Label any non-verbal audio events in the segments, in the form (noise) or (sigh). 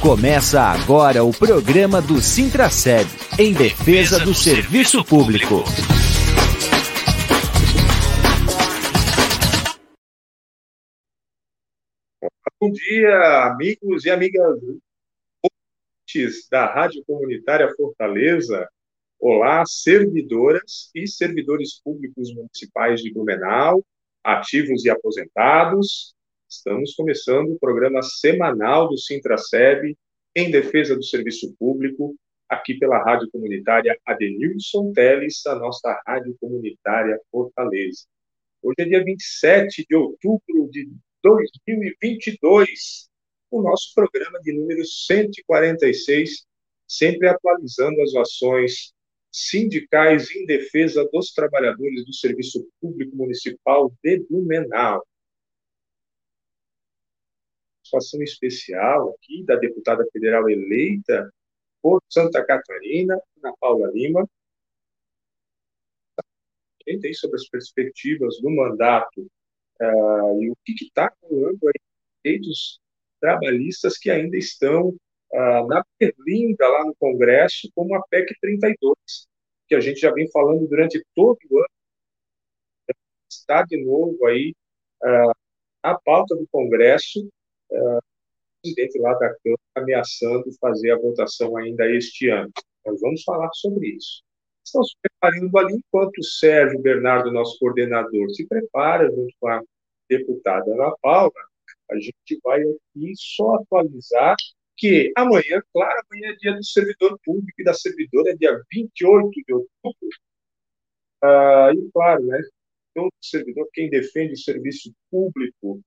Começa agora o programa do Sintraceb, em defesa do serviço público. Bom dia, amigos e amigas da Rádio Comunitária Fortaleza. Olá, servidoras e servidores públicos municipais de Blumenau, ativos e aposentados. Estamos começando o programa semanal do Sintraceb em defesa do serviço público, aqui pela Rádio Comunitária Adenilson Teles, a nossa Rádio Comunitária Fortaleza. Hoje é dia 27 de outubro de 2022, o nosso programa de número 146, sempre atualizando as ações sindicais em defesa dos trabalhadores do Serviço Público Municipal de Blumenau. Situação especial aqui da deputada federal eleita por Santa Catarina, Ana Paula Lima, aí sobre as perspectivas do mandato uh, e o que está rolando aí direitos trabalhistas que ainda estão uh, na berlinda lá no Congresso, como a PEC 32, que a gente já vem falando durante todo o ano, está de novo aí uh, na pauta do Congresso, o presidente lá da Câmara ameaçando fazer a votação ainda este ano. Nós vamos falar sobre isso. Estão se preparando ali enquanto o Sérgio Bernardo, nosso coordenador, se prepara junto com a deputada Ana Paula, a gente vai aqui só atualizar que amanhã, claro, amanhã é dia do servidor público e da servidora, é dia 28 de outubro. Ah, e claro, né, todo servidor, quem defende o serviço público,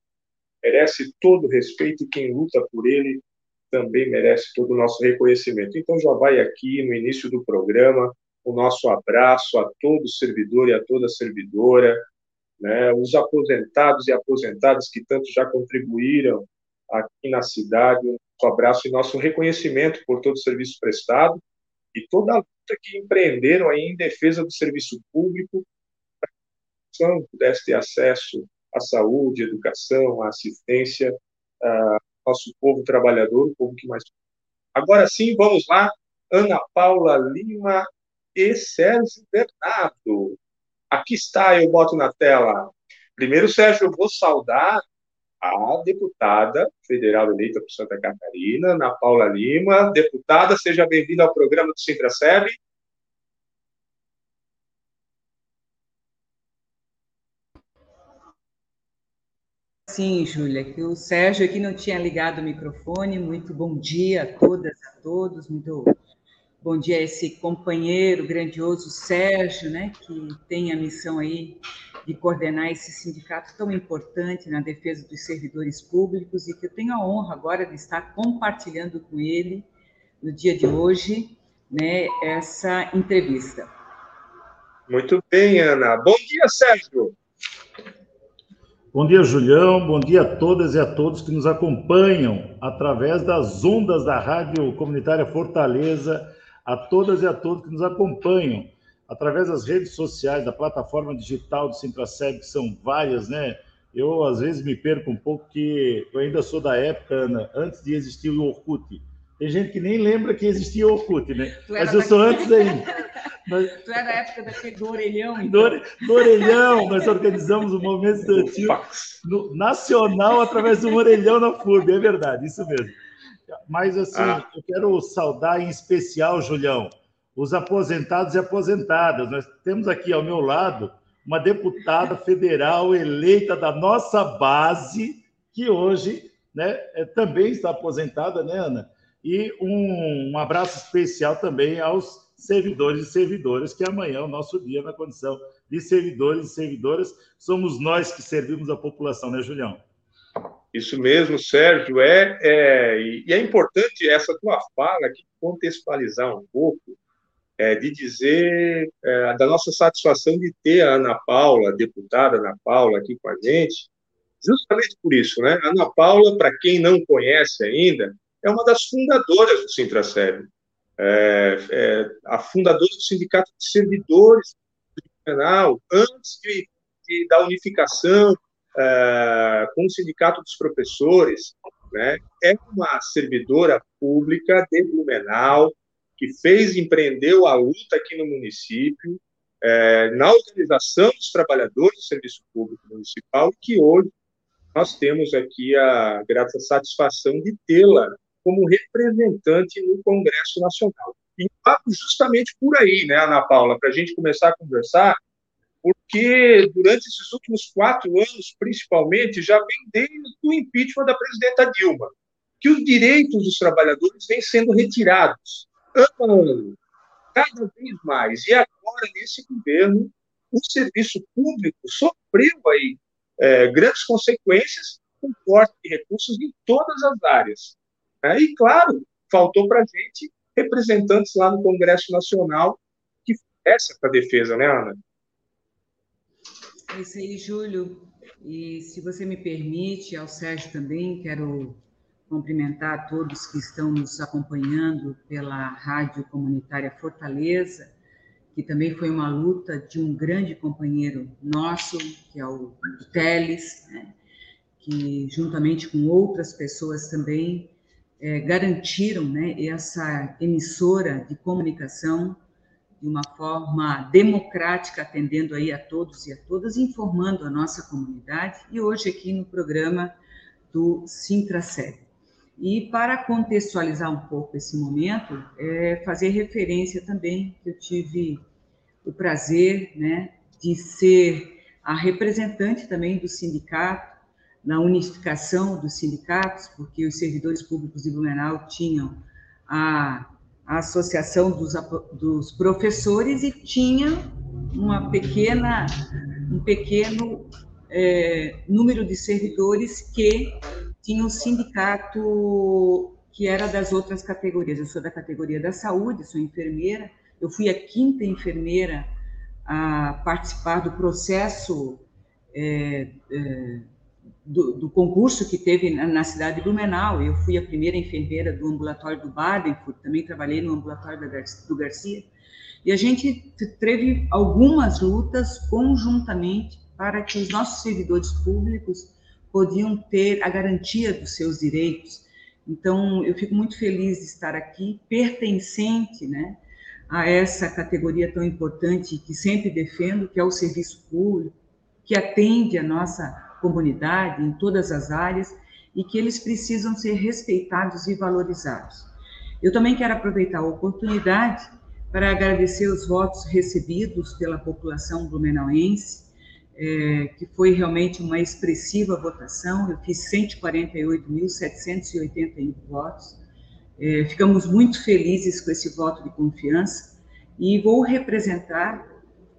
merece todo o respeito e quem luta por ele também merece todo o nosso reconhecimento. Então já vai aqui no início do programa o nosso abraço a todo servidor e a toda servidora, né, os aposentados e aposentadas que tanto já contribuíram aqui na cidade, nosso abraço e nosso reconhecimento por todo o serviço prestado e toda a luta que empreenderam aí em defesa do serviço público para que pudesse ter acesso à saúde, à educação, à assistência, ao nosso povo trabalhador, o povo que mais. Agora sim, vamos lá, Ana Paula Lima e Sérgio Bernardo. Aqui está, eu boto na tela. Primeiro, Sérgio, eu vou saudar a deputada federal eleita por Santa Catarina, Ana Paula Lima. Deputada, seja bem-vinda ao programa do Sintraceb. Sim, Júlia, que o Sérgio aqui não tinha ligado o microfone. Muito bom dia a todas, a todos. Muito Bom dia a esse companheiro grandioso Sérgio, né, que tem a missão aí de coordenar esse sindicato tão importante na defesa dos servidores públicos e que eu tenho a honra agora de estar compartilhando com ele no dia de hoje, né, essa entrevista. Muito bem, Ana. Bom dia, Sérgio. Bom dia, Julião. Bom dia a todas e a todos que nos acompanham através das ondas da Rádio Comunitária Fortaleza a todas e a todos que nos acompanham através das redes sociais, da plataforma digital do Sintraceb, que são várias, né? Eu, às vezes, me perco um pouco, que eu ainda sou da época, Ana, antes de existir o Orkut. Tem gente que nem lembra que existia o Orkut, né? Mas eu sou antes ainda. Mas... (laughs) Tu é da época daquele do orelhão, então. Do, do orelhão, nós organizamos o um movimento estudantil no, nacional através do orelhão na FURB, é verdade, isso mesmo. Mas, assim, ah. eu quero saudar em especial, Julião, os aposentados e aposentadas. Nós temos aqui ao meu lado uma deputada federal eleita da nossa base, que hoje né, é, também está aposentada, né, Ana? E um, um abraço especial também aos servidores e servidoras, que amanhã é o nosso dia na condição de servidores e servidoras. Somos nós que servimos a população, né, Julião? Isso mesmo, Sérgio. É, é, e é importante essa tua fala aqui contextualizar um pouco, é, de dizer é, da nossa satisfação de ter a Ana Paula, a deputada Ana Paula, aqui com a gente, justamente por isso, né? Ana Paula, para quem não conhece ainda, é uma das fundadoras do Sintraceb, é, é, a fundadora do Sindicato de Servidores do Penal, antes de, de, da unificação uh, com o Sindicato dos Professores, né, é uma servidora pública de Blumenau, que fez, empreendeu a luta aqui no município, é, na organização dos trabalhadores do Serviço Público Municipal, que hoje nós temos aqui a grata satisfação de tê-la como representante no Congresso Nacional. E justamente por aí, né, Ana Paula, para a gente começar a conversar, porque durante esses últimos quatro anos, principalmente, já vem desde o impeachment da presidenta Dilma, que os direitos dos trabalhadores vêm sendo retirados ano ano, cada vez mais. E agora, nesse governo, o serviço público sofreu aí é, grandes consequências com corte de recursos em todas as áreas. É, e, claro, faltou para a gente representantes lá no Congresso Nacional que essa para a defesa, né, Ana? É isso aí, Júlio. E se você me permite, ao Sérgio também, quero cumprimentar todos que estão nos acompanhando pela Rádio Comunitária Fortaleza, que também foi uma luta de um grande companheiro nosso, que é o Teles, né? que juntamente com outras pessoas também é, garantiram né, essa emissora de comunicação de uma forma democrática, atendendo aí a todos e a todas, informando a nossa comunidade, e hoje aqui no programa do Sintraceb. E para contextualizar um pouco esse momento, é fazer referência também que eu tive o prazer né, de ser a representante também do sindicato, na unificação dos sindicatos, porque os servidores públicos de Blumenau tinham a a Associação dos, dos Professores e tinha uma pequena, um pequeno é, número de servidores que tinham um sindicato que era das outras categorias. Eu sou da categoria da saúde, sou enfermeira. Eu fui a quinta enfermeira a participar do processo é, é, do, do, concurso que teve na, na, cidade de Blumenau. Eu fui a primeira enfermeira do ambulatório do Badenfurt, também trabalhei no ambulatório do Garcia. E a gente teve algumas lutas conjuntamente para que os nossos servidores públicos podiam ter a garantia dos seus direitos. Então, eu fico muito feliz de estar aqui, pertencente, né, a essa categoria tão importante que sempre defendo, que é o serviço público, que atende a nossa comunidade, em todas as áreas, e que eles precisam ser respeitados e valorizados. Eu também quero aproveitar a oportunidade para agradecer os votos recebidos pela população blumenauense, é, que foi realmente uma expressiva votação, eu fiz 148.781 votos, é, ficamos muito felizes com esse voto de confiança e vou representar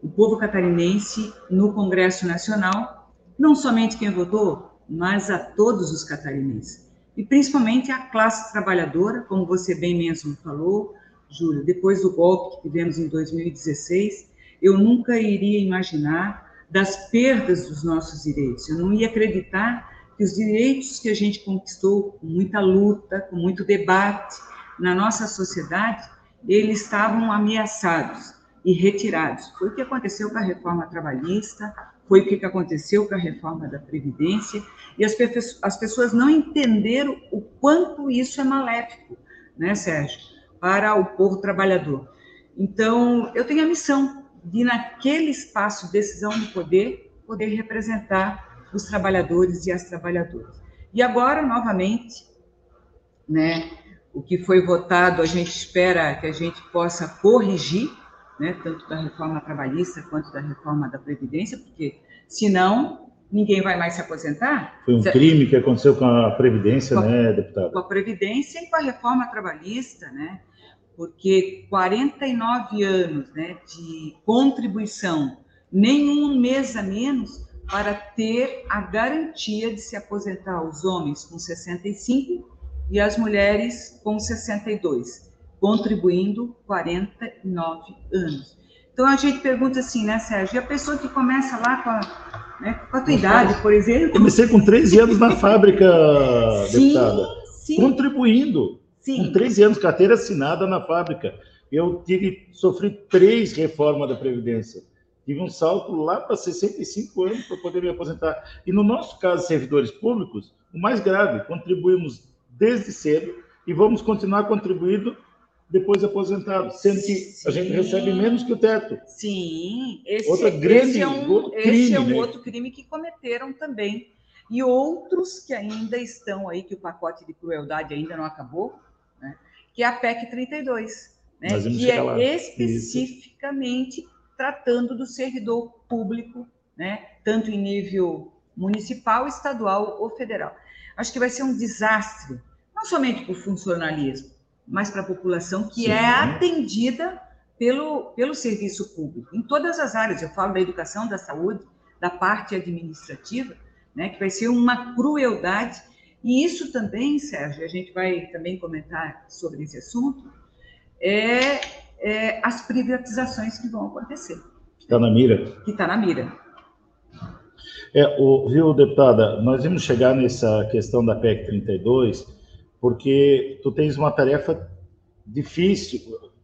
o povo catarinense no Congresso Nacional não somente quem votou, mas a todos os catarinenses. E principalmente a classe trabalhadora, como você bem mesmo falou, Júlio, depois do golpe que tivemos em 2016, eu nunca iria imaginar das perdas dos nossos direitos. Eu não ia acreditar que os direitos que a gente conquistou com muita luta, com muito debate na nossa sociedade, eles estavam ameaçados e retirados. Foi o que aconteceu com a reforma trabalhista, foi o que aconteceu com a reforma da Previdência, e as, as pessoas não entenderam o quanto isso é maléfico, né, Sérgio, para o povo trabalhador. Então, eu tenho a missão de, naquele espaço de decisão do poder, poder representar os trabalhadores e as trabalhadoras. E agora, novamente, né, o que foi votado, a gente espera que a gente possa corrigir, né, tanto da reforma trabalhista quanto da reforma da Previdência, porque senão ninguém vai mais se aposentar. Foi um crime que aconteceu com a Previdência, com a, né, deputado? Com a Previdência e com a reforma trabalhista, né? Porque 49 anos né, de contribuição, nenhum mês a menos para ter a garantia de se aposentar os homens com 65 e as mulheres com 62 contribuindo 49 anos. Então a gente pergunta assim, né, Sérgio? E a pessoa que começa lá com a, né, com a tua idade, por exemplo? Comecei com 13 anos na fábrica, sim, deputada. Sim. Contribuindo. Sim. Com 13 anos, carteira assinada na fábrica. Eu tive, sofri três reformas da Previdência. Tive um salto lá para 65 anos para poder me aposentar. E no nosso caso, servidores públicos, o mais grave, contribuímos desde cedo e vamos continuar contribuindo depois aposentado, sendo que Sim. a gente recebe menos que o teto. Sim, esse, Outra grande, esse é um, outro crime, esse é um né? outro crime que cometeram também. E outros que ainda estão aí, que o pacote de crueldade ainda não acabou, né? que é a PEC 32, né? que é lá. especificamente Isso. tratando do servidor público, né? tanto em nível municipal, estadual ou federal. Acho que vai ser um desastre, não somente para o funcionalismo, mas para a população que Sim. é atendida pelo, pelo serviço público, em todas as áreas. Eu falo da educação, da saúde, da parte administrativa, né, que vai ser uma crueldade. E isso também, Sérgio, a gente vai também comentar sobre esse assunto, é, é as privatizações que vão acontecer. Está na mira. Que está na mira. É, o, viu, deputada, nós vamos chegar nessa questão da PEC 32, porque tu tens uma tarefa difícil,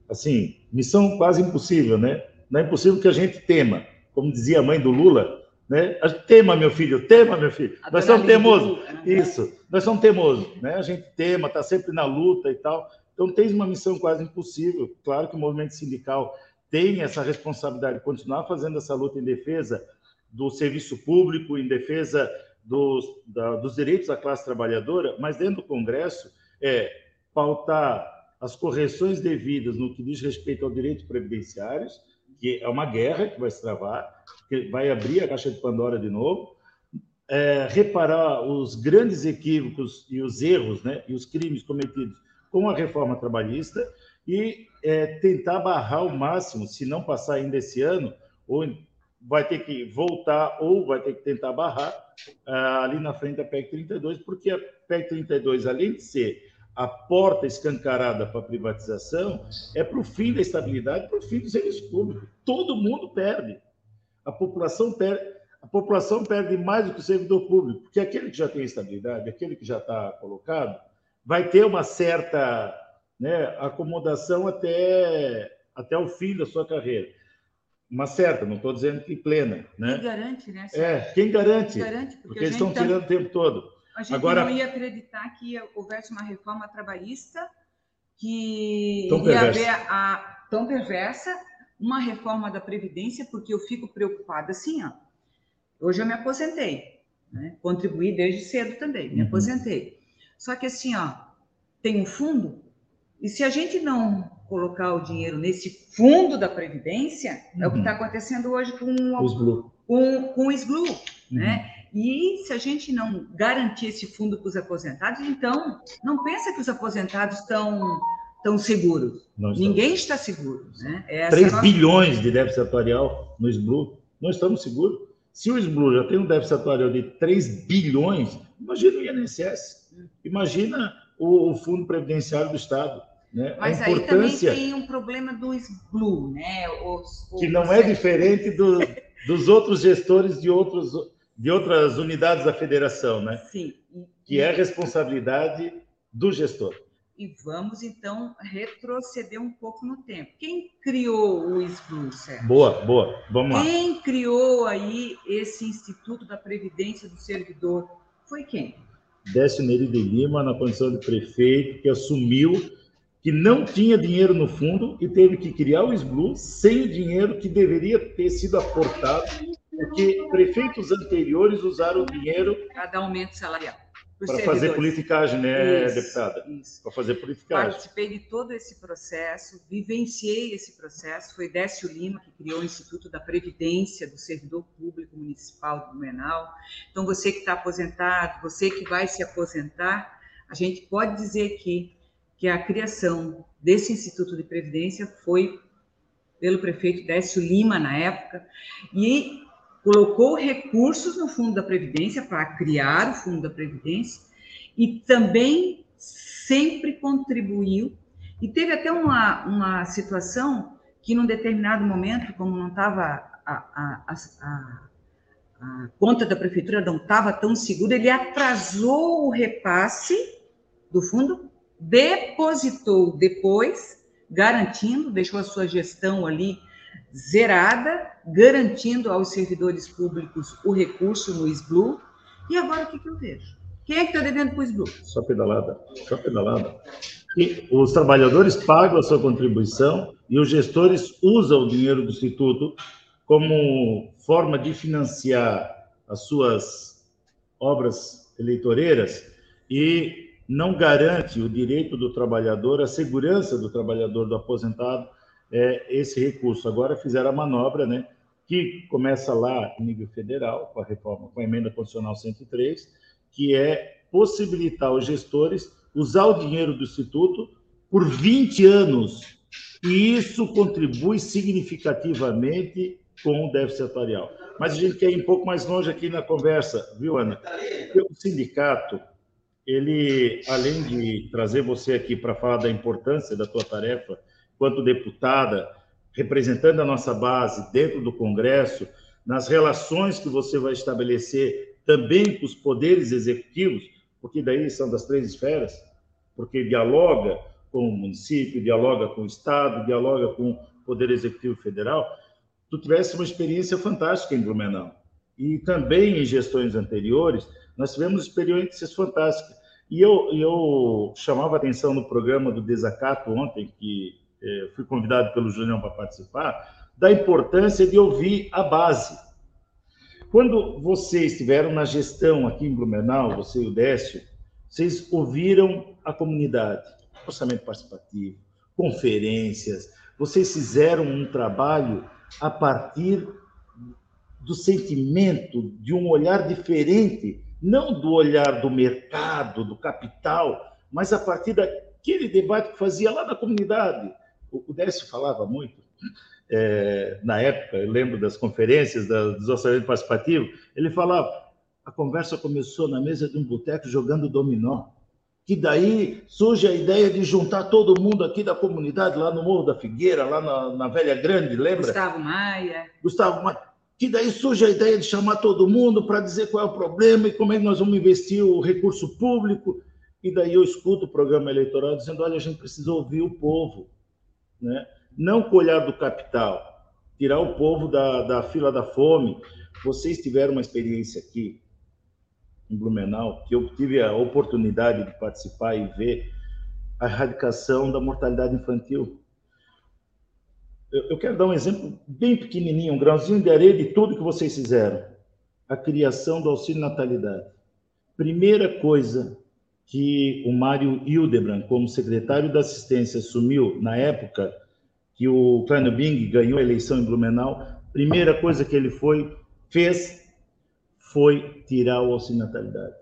assim, missão quase impossível, né? Não é impossível que a gente tema, como dizia a mãe do Lula, né? Tema, meu filho, tema, meu filho. Nós somos teimosos. Né? Isso, nós somos teimosos, né? A gente tema, está sempre na luta e tal. Então, tens uma missão quase impossível. Claro que o movimento sindical tem essa responsabilidade de continuar fazendo essa luta em defesa do serviço público, em defesa dos, da, dos direitos da classe trabalhadora, mas dentro do Congresso é pautar as correções devidas no que diz respeito ao direito previdenciários, que é uma guerra que vai se travar, que vai abrir a caixa de Pandora de novo, é, reparar os grandes equívocos e os erros né, e os crimes cometidos com a reforma trabalhista e é, tentar barrar o máximo, se não passar ainda esse ano, ou vai ter que voltar ou vai ter que tentar barrar uh, ali na frente da PEC 32, porque a PEC 32, além de ser a porta escancarada para a privatização, é para o fim da estabilidade, para o fim do serviço público. Todo mundo perde. A população perde. A população perde mais do que o servidor público, porque aquele que já tem estabilidade, aquele que já está colocado, vai ter uma certa né, acomodação até, até o fim da sua carreira uma certa, não estou dizendo que plena. Né? Quem garante, né? É, quem garante? garante porque, porque eles estão tá... tirando o tempo todo. A gente Agora... não ia acreditar que houvesse uma reforma trabalhista que tão ia haver a tão perversa, uma reforma da Previdência, porque eu fico preocupada assim, ó. Hoje eu me aposentei, né? contribuí desde cedo também, me uhum. aposentei. Só que assim, ó, tem um fundo, e se a gente não colocar o dinheiro nesse fundo da Previdência, uhum. é o que está uhum. acontecendo hoje com, o, com, com o SBLU, uhum. né? E se a gente não garantir esse fundo para os aposentados, então não pensa que os aposentados estão tão seguros. Ninguém está seguro. Né? Essa 3 é nossa... bilhões de déficit atuarial no SBLU. Não estamos seguros. Se o SBLU já tem um déficit atuarial de 3 bilhões, imagina o INSS. Imagina o, o Fundo Previdenciário do Estado. Né? Mas aí também tem um problema do SBLU, né? Os, os... Que não é diferente do, dos outros gestores de, outros, de outras unidades da federação, né? Sim. Que é responsabilidade do gestor. E vamos, então, retroceder um pouco no tempo. Quem criou o SBLU, Sérgio? Boa, boa. Vamos lá. Quem criou aí esse Instituto da Previdência do Servidor? Foi quem? Décio Neri de Lima, na condição de prefeito, que assumiu que não tinha dinheiro no fundo e teve que criar o SBLU sem o dinheiro que deveria ter sido aportado, porque prefeitos anteriores usaram o dinheiro. Cada aumento salarial. Para fazer politicagem, né, isso, deputada? Para fazer politicagem. Participei de todo esse processo, vivenciei esse processo. Foi Décio Lima que criou o Instituto da Previdência do Servidor Público Municipal do Blumenau. Então, você que está aposentado, você que vai se aposentar, a gente pode dizer que que a criação desse Instituto de Previdência foi pelo prefeito Décio Lima, na época, e colocou recursos no Fundo da Previdência para criar o Fundo da Previdência e também sempre contribuiu. E teve até uma, uma situação que, num determinado momento, como não estava a, a, a, a, conta da prefeitura não estava tão segura, ele atrasou o repasse do fundo depositou depois, garantindo, deixou a sua gestão ali zerada, garantindo aos servidores públicos o recurso no SBLU. E agora o que, que eu vejo? Quem é que está devendo para o SBLU? Só pedalada, só pedalada. E os trabalhadores pagam a sua contribuição e os gestores usam o dinheiro do Instituto como forma de financiar as suas obras eleitoreiras e não garante o direito do trabalhador, a segurança do trabalhador, do aposentado, é, esse recurso. Agora fizeram a manobra, né, que começa lá em nível federal, com a reforma, com a emenda constitucional 103, que é possibilitar os gestores usar o dinheiro do Instituto por 20 anos. E isso contribui significativamente com o déficit atuarial. Mas a gente quer ir um pouco mais longe aqui na conversa, viu, Ana? O sindicato, ele, além de trazer você aqui para falar da importância da tua tarefa quanto deputada, representando a nossa base dentro do Congresso, nas relações que você vai estabelecer também com os poderes executivos, porque daí são das três esferas, porque dialoga com o município, dialoga com o Estado, dialoga com o Poder Executivo Federal, tu tivesse uma experiência fantástica em Blumenau. E também em gestões anteriores, nós tivemos experiências fantásticas. E eu, eu chamava atenção no programa do Desacato ontem, que eh, fui convidado pelo Julião para participar, da importância de ouvir a base. Quando vocês estiveram na gestão aqui em Blumenau, você e o Décio, vocês ouviram a comunidade, orçamento participativo, conferências, vocês fizeram um trabalho a partir do sentimento de um olhar diferente, não do olhar do mercado, do capital, mas a partir daquele debate que fazia lá na comunidade. O Décio falava muito, é, na época, eu lembro das conferências da, dos orçamentos participativos, ele falava, a conversa começou na mesa de um boteco jogando dominó, que daí surge a ideia de juntar todo mundo aqui da comunidade, lá no Morro da Figueira, lá na, na Velha Grande, lembra? Gustavo Maia. Gustavo Maia. Que daí surge a ideia de chamar todo mundo para dizer qual é o problema e como é que nós vamos investir o recurso público. E daí eu escuto o programa eleitoral dizendo: olha, a gente precisa ouvir o povo. Né? Não colhar do capital, tirar o povo da, da fila da fome. Vocês tiveram uma experiência aqui em Blumenau, que eu tive a oportunidade de participar e ver a erradicação da mortalidade infantil. Eu, quero dar um exemplo bem pequenininho, um grãozinho de areia de tudo que vocês fizeram. A criação do auxílio natalidade. Primeira coisa que o Mário Hildebrand, como secretário da assistência, assumiu na época que o Kleino Bing ganhou a eleição em Blumenau, primeira coisa que ele foi fez foi tirar o auxílio natalidade.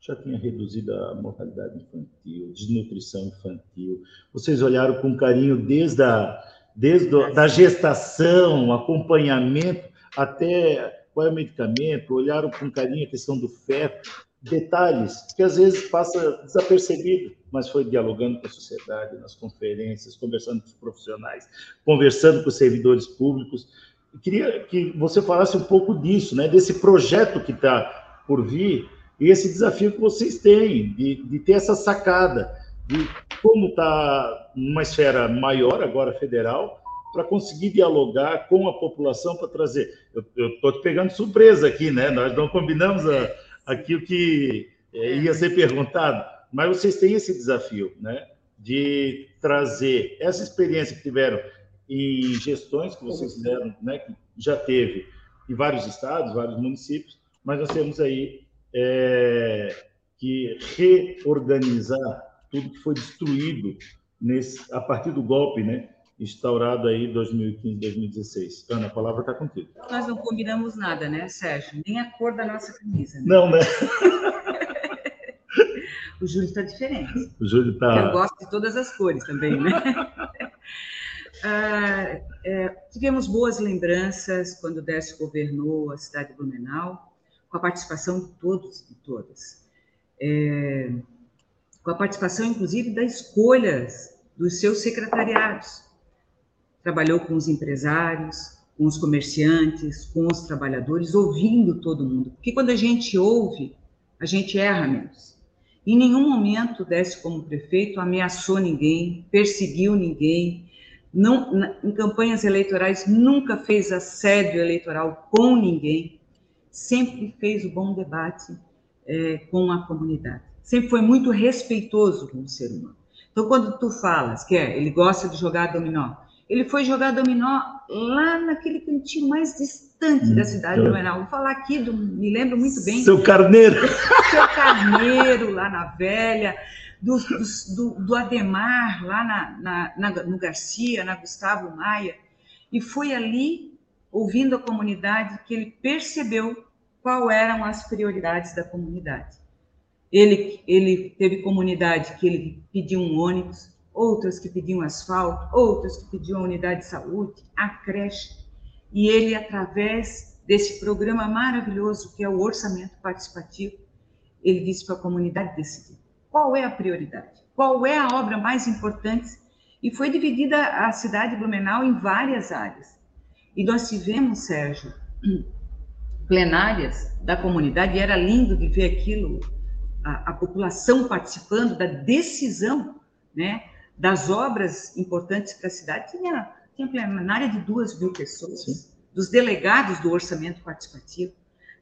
Já tinha reduzido a mortalidade infantil, desnutrição infantil. Vocês olharam com carinho desde a desde a, da gestação, acompanhamento, até qual é o medicamento, olharam com carinho a questão do feto, detalhes que às vezes passa desapercebido, mas foi dialogando com a sociedade, nas conferências, conversando com os profissionais, conversando com os servidores públicos, eu queria que você falasse um pouco disso, né? desse projeto que está por vir e esse desafio que vocês têm de, de ter essa sacada de como está numa esfera maior, agora federal, para conseguir dialogar com a população para trazer. Eu estou te pegando surpresa aqui, né? Nós não combinamos a, aqui o que é, ia ser perguntado, mas vocês têm esse desafio, né? De trazer essa experiência que tiveram e gestões que vocês fizeram, né, que já teve em vários estados, vários municípios, mas nós temos aí é, que reorganizar tudo que foi destruído nesse, a partir do golpe, né, instaurado aí 2015, 2016. Ana, a palavra está contigo. Nós não combinamos nada, né, Sérgio? Nem a cor da nossa camisa. Né? Não, né? (laughs) o Júlio está diferente. O Júlio está. Eu gosto de todas as cores também, né? (laughs) Ah, é, tivemos boas lembranças quando o Décio governou a cidade de Blumenau, com a participação de todos e todas. É, com a participação, inclusive, das escolhas dos seus secretariados. Trabalhou com os empresários, com os comerciantes, com os trabalhadores, ouvindo todo mundo. Porque quando a gente ouve, a gente erra menos. Em nenhum momento, Décio, como prefeito, ameaçou ninguém, perseguiu ninguém, não, na, em campanhas eleitorais nunca fez assédio eleitoral com ninguém, sempre fez o bom debate é, com a comunidade. Sempre foi muito respeitoso com o ser humano. Então, quando tu falas que é, ele gosta de jogar dominó, ele foi jogar dominó lá naquele cantinho mais distante hum, da cidade de Blumenau. Vou falar aqui, do, me lembro muito bem. Seu Carneiro. (laughs) Seu Carneiro, lá na Velha, do, do, do Ademar, lá na, na, na, no Garcia, na Gustavo Maia. E foi ali, ouvindo a comunidade, que ele percebeu qual eram as prioridades da comunidade. Ele, ele teve comunidade que ele pediu um ônibus, outras que pediam asfalto, outras que pediam unidade de saúde, a creche. E ele, através desse programa maravilhoso que é o orçamento participativo, ele disse para a comunidade decidir qual é a prioridade, qual é a obra mais importante. E foi dividida a cidade de Blumenau em várias áreas. E nós tivemos, Sérgio, (clears throat) plenárias da comunidade, e era lindo de ver aquilo, a, a população participando da decisão, né? das obras importantes para a cidade, tinha, tinha plenária de duas mil pessoas, Sim. dos delegados do orçamento participativo.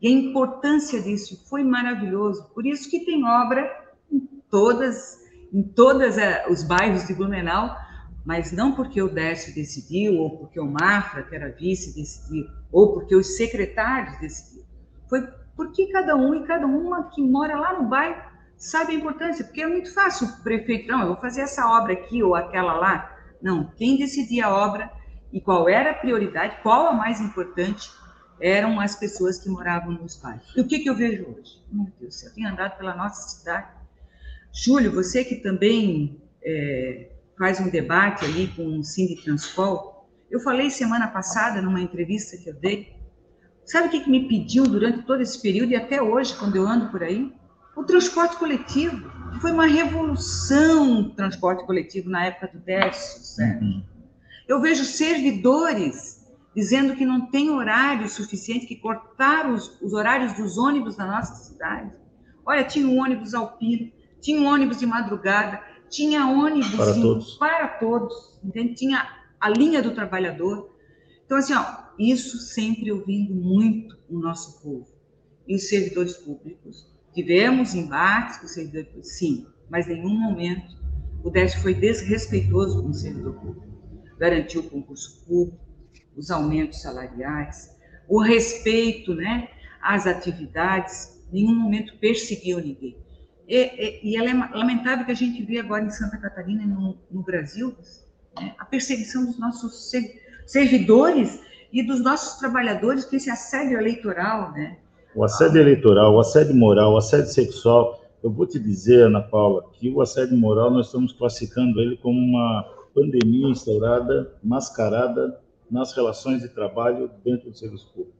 E a importância disso foi maravilhoso. Por isso que tem obra em todas, em todos eh, os bairros de Blumenau, mas não porque o Décio decidiu, ou porque o Mafra, que era vice, decidiu, ou porque os secretários decidiram. Foi porque cada um e cada uma que mora lá no bairro sabe a importância, porque é muito fácil o prefeito, não, eu vou fazer essa obra aqui ou aquela lá. Não, quem decidia a obra e qual era a prioridade, qual a mais importante, eram as pessoas que moravam nos bairros. E o que, que eu vejo hoje? Meu Deus, eu tenho andado pela nossa cidade. Júlio, você que também é, faz um debate ali com o Cindy Transpol, eu falei semana passada numa entrevista que eu dei, sabe o que, que me pediu durante todo esse período e até hoje, quando eu ando por aí? O transporte coletivo. Foi uma revolução o transporte coletivo na época do Décio. Uhum. Eu vejo servidores dizendo que não tem horário suficiente, que cortaram os, os horários dos ônibus da nossa cidade. Olha, tinha um ônibus alpino, tinha um ônibus de madrugada, tinha ônibus para todos, para todos entende? tinha a linha do trabalhador. Então, assim, ó, isso sempre ouvindo muito o nosso povo. E os servidores públicos Tivemos embates com o servidor público, sim, mas em nenhum momento o DESC foi desrespeitoso com o servidor público. Garantiu o concurso público, os aumentos salariais, o respeito né, às atividades, em nenhum momento perseguiu ninguém. E, e, e é lamentável que a gente vê agora em Santa Catarina e no, no Brasil né, a perseguição dos nossos servidores e dos nossos trabalhadores com esse assédio eleitoral, né? O assédio eleitoral, o assédio moral, o assédio sexual, eu vou te dizer, Ana Paula, que o assédio moral nós estamos classificando ele como uma pandemia instaurada, mascarada nas relações de trabalho dentro do serviço público.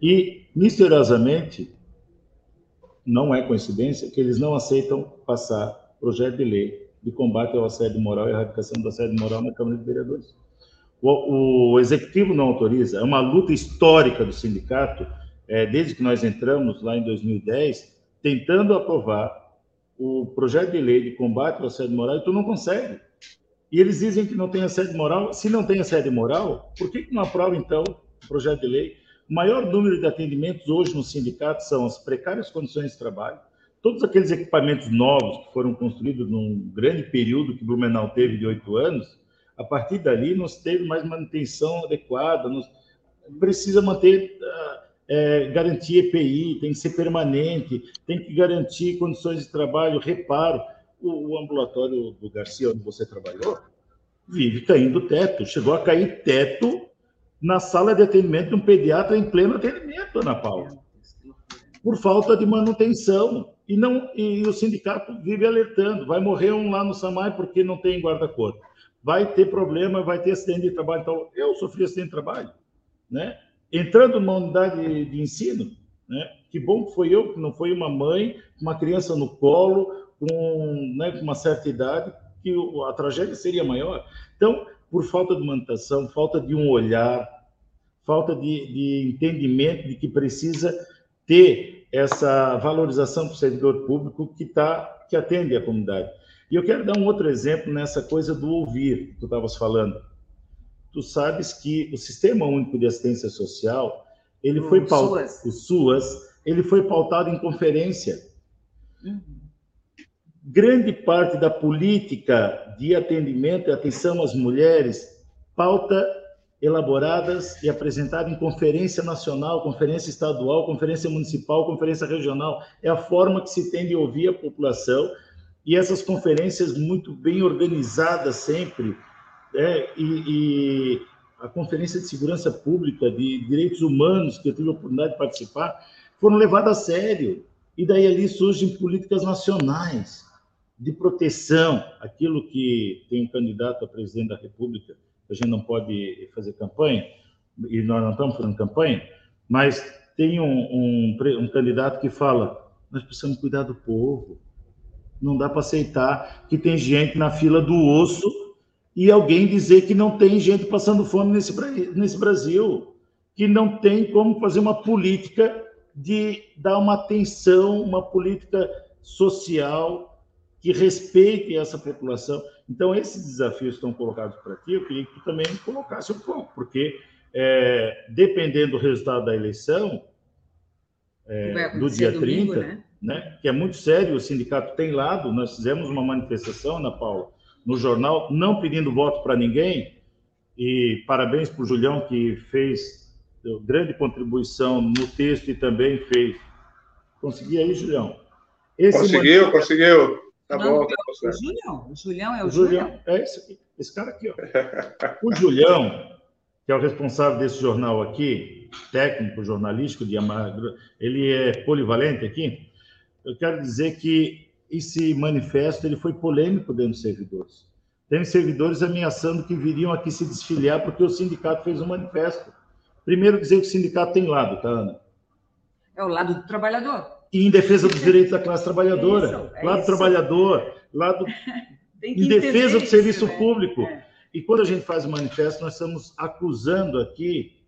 E, misteriosamente, não é coincidência que eles não aceitam passar projeto de lei de combate ao assédio moral e erradicação do assédio moral na Câmara de Vereadores. O, o executivo não autoriza, é uma luta histórica do sindicato é, desde que nós entramos lá em 2010, tentando aprovar o projeto de lei de combate ao assédio moral, e tu não consegue. E eles dizem que não tem assédio moral. Se não tem assédio moral, por que, que não aprova, então, o projeto de lei? O maior número de atendimentos hoje no sindicato são as precárias condições de trabalho, todos aqueles equipamentos novos que foram construídos num grande período que Blumenau teve de oito anos, a partir dali não se teve mais manutenção adequada, nos, precisa manter é, garantir EPI, tem que ser permanente, tem que garantir condições de trabalho, reparo. O, o ambulatório do Garcia, onde você trabalhou, vive caindo teto. Chegou a cair teto na sala de atendimento de um pediatra em pleno atendimento, Ana Paula, por falta de manutenção. E, não, e o sindicato vive alertando: vai morrer um lá no SAMAI porque não tem guarda-corpo. Vai ter problema, vai ter acidente de trabalho. Então, eu sofri acidente de trabalho, né? entrando numa unidade de ensino, né? Que bom que foi eu, que não foi uma mãe, uma criança no colo, com, né, com uma certa idade, que a tragédia seria maior. Então, por falta de manutenção, falta de um olhar, falta de, de entendimento de que precisa ter essa valorização para o servidor público que tá, que atende a comunidade. E eu quero dar um outro exemplo nessa coisa do ouvir que tu estavas falando tu sabes que o Sistema Único de Assistência Social, ele o foi pautado, o SUAS, ele foi pautado em conferência Uhum. Grande parte da política de atendimento e atenção às mulheres pauta elaboradas e apresentadas em conferência nacional, conferência estadual, conferência municipal, conferência regional. É a forma que se tem de ouvir a população e essas conferências muito bem organizadas sempre, né? e, e, a Conferência de Segurança Pública de Direitos Humanos, que eu tive a oportunidade de participar, foram levadas a sério. E daí ali surgem políticas nacionais de proteção, aquilo que tem um candidato a presidente da República, a gente não pode fazer campanha, e nós não estamos fazendo campanha, mas tem um, um, um candidato que fala: nós precisamos cuidar do povo. Não dá para aceitar que tem gente na fila do osso e alguém dizer que não tem gente passando fome nesse, nesse Brasil, que não tem como fazer uma política de dar uma atenção, uma política social que respeite essa população. Então, esses desafios estão colocados para ti, eu queria que tu também colocasse um pouco, porque é, dependendo do resultado da eleição, é, do dia domingo, 30, né? Né, que é muito sério, o sindicato tem lado, nós fizemos uma manifestação, Ana Paula, no jornal, não pedindo voto para ninguém, e parabéns para o Julião, que fez grande contribuição no texto e também fez. Consegui aí, Julião? Esse conseguiu, conseguiu. Tá não, bom, tá o Julião. O Julião é o, o Julião. Julião. É esse aqui, esse cara aqui, ó. O Julião, que é o responsável desse jornal aqui, técnico jornalístico de Amagro, ele é polivalente aqui. Eu quero dizer que esse manifesto ele foi polêmico dentro dos servidores. Tem servidores ameaçando que viriam aqui se desfiliar porque o sindicato fez um manifesto. Primeiro dizer que o sindicato tem lado, tá, Ana? É o lado do trabalhador. E em defesa dos direitos da classe trabalhadora. É isso, é lado do trabalhador, lado (laughs) em defesa do serviço né? público. É. E quando a gente faz o manifesto, nós estamos acusando aqui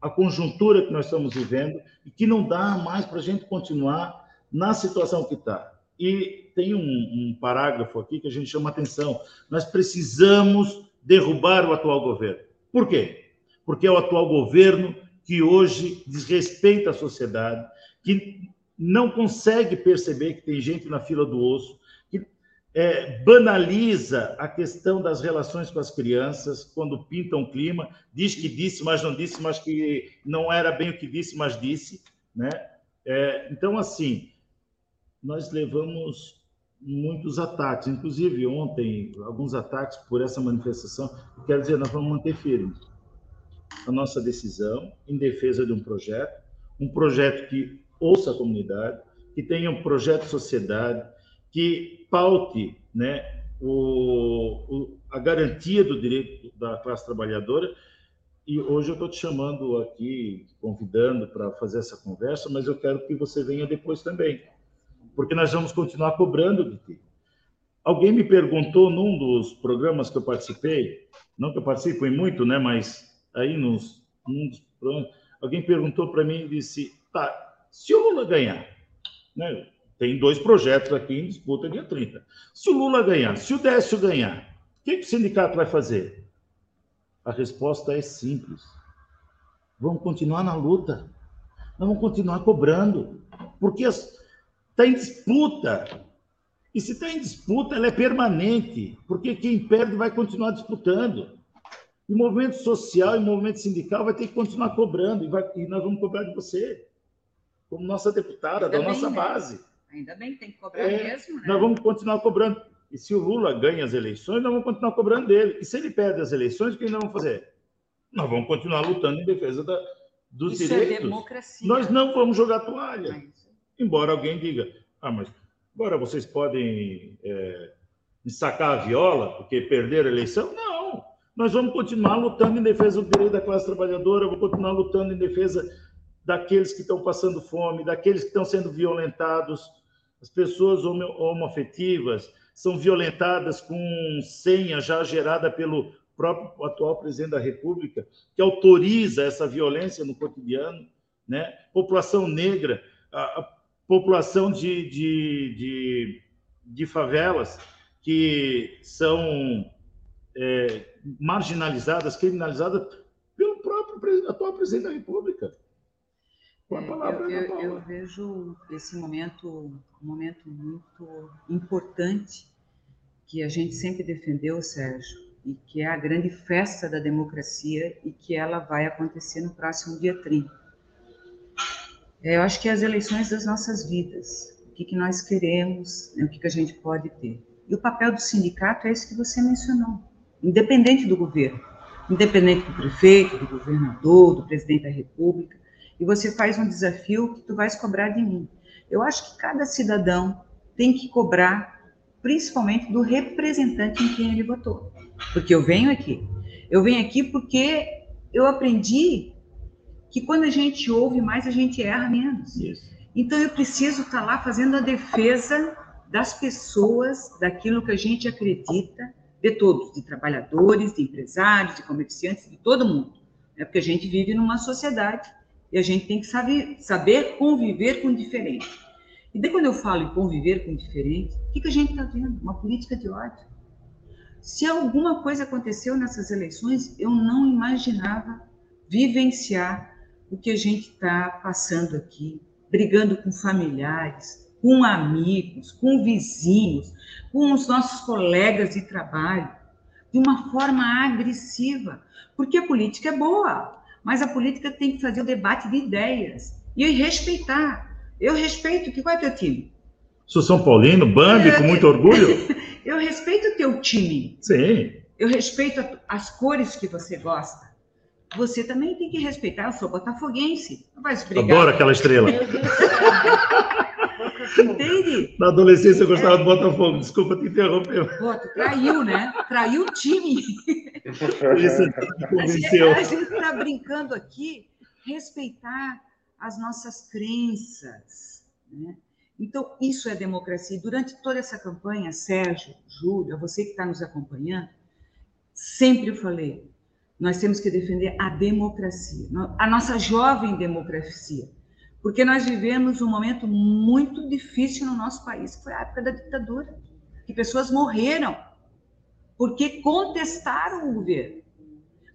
a conjuntura que nós estamos vivendo e que não dá mais para a gente continuar na situação que está. E tem um, um, parágrafo aqui que a gente chama atenção. Nós precisamos derrubar o atual governo. Por quê? Porque é o atual governo que hoje desrespeita a sociedade, que não consegue perceber que tem gente na fila do osso, que é, banaliza a questão das relações com as crianças, quando pintam o clima, diz que disse, mas não disse, mas que não era bem o que disse, mas disse. Né? É, então, assim, nós levamos muitos ataques, inclusive ontem, alguns ataques por essa manifestação. Quero dizer, nós vamos manter firme a nossa decisão em defesa de um projeto, um projeto que ouça a comunidade, que tenha um projeto de sociedade, que paute né, o, o, a garantia do direito da classe trabalhadora. E hoje eu estou te chamando aqui, convidando para fazer essa conversa, mas eu quero que você venha depois também porque nós vamos continuar cobrando de ti. Alguém me perguntou num dos programas que eu participei, não que eu participo em muito, né, mas aí nos, num dos programas, alguém perguntou para mim e disse: tá, se o Lula ganhar, né, tem dois projetos aqui em disputa dia 30. Se o Lula ganhar, se o Décio ganhar, o que, que o sindicato vai fazer? A resposta é simples. Vamos continuar na luta. Nós vamos continuar cobrando. Porque as, está em disputa. E se está em disputa, ela é permanente, porque quem perde vai continuar disputando. E o movimento social e o movimento sindical vai ter que continuar cobrando, e, vai, e nós vamos cobrar de você, como nossa deputada, Ainda da bem, nossa né? base. Ainda bem, tem que cobrar é, mesmo. Né? Nós vamos continuar cobrando. E se o Lula ganha as eleições, nós vamos continuar cobrando dele. E se ele perde as eleições, o que nós vamos fazer? Nós vamos continuar lutando em defesa da, dos Isso é direitos. É democracia. Nós não vamos jogar toalha. Mas... Embora alguém diga, ah, mas agora vocês podem é, sacar a viola porque perderam a eleição? Não, nós vamos continuar lutando em defesa do direito da classe trabalhadora, vamos continuar lutando em defesa daqueles que estão passando fome, daqueles que estão sendo violentados, as pessoas homoafetivas são violentadas com senha já gerada pelo próprio atual presidente da República, que autoriza essa violência no cotidiano, né? População negra, a, população de, de, de, de favelas que são é, marginalizadas, criminalizadas pelo próprio atual presidente da República. eu, eu, eu, vejo esse momento um momento muito importante que a gente sempre defendeu, Sérgio, e que é a grande festa da democracia e que ela vai acontecer no próximo dia 30. É, eu acho que é as eleições das nossas vidas, o que, que nós queremos, né, o que, que a gente pode ter. E o papel do sindicato é esse que você mencionou, independente do governo, independente do prefeito, do governador, do presidente da república, e você faz um desafio que tu vais cobrar de mim. Eu acho que cada cidadão tem que cobrar, principalmente do representante em quem ele votou. Porque eu venho aqui. Eu venho aqui porque eu aprendi que quando a gente ouve mais, a gente erra menos. Isso. Então eu preciso estar lá fazendo a defesa das pessoas, daquilo que a gente acredita, de todos, de trabalhadores, de empresários, de comerciantes, de todo mundo. É porque a gente vive numa sociedade e a gente tem que saber, saber conviver com o diferente. E daí, quando eu falo em conviver com o diferente, o que, que a gente está vendo? Uma política de ódio. Se alguma coisa aconteceu nessas eleições, eu não imaginava vivenciar o que a gente está passando aqui, brigando com familiares, com amigos, com vizinhos, com os nossos colegas de trabalho, de uma forma agressiva, porque a política é boa, mas a política tem que fazer o debate de ideias e respeitar. Eu respeito, que qual é teu time? Sou São Paulino, Bambi, é, com muito orgulho. (laughs) eu respeito o teu time. Sim. Eu respeito as cores que você gosta. Você também tem que respeitar. Eu sou botafoguense. Não vai brigar. Adoro aquela estrela. Entende? Na adolescência eu gostava é. do Botafogo. Desculpa te interromper. Pô, tu traiu, né? Traiu o time. Isso me convenceu. A gente está brincando aqui, respeitar as nossas crenças. Né? Então, isso é democracia. E durante toda essa campanha, Sérgio, Júlia, você que está nos acompanhando, sempre eu falei, nós temos que defender a democracia, a nossa jovem democracia porque nós vivemos um momento muito difícil no nosso país, que foi a época da ditadura, que pessoas morreram porque contestaram o governo.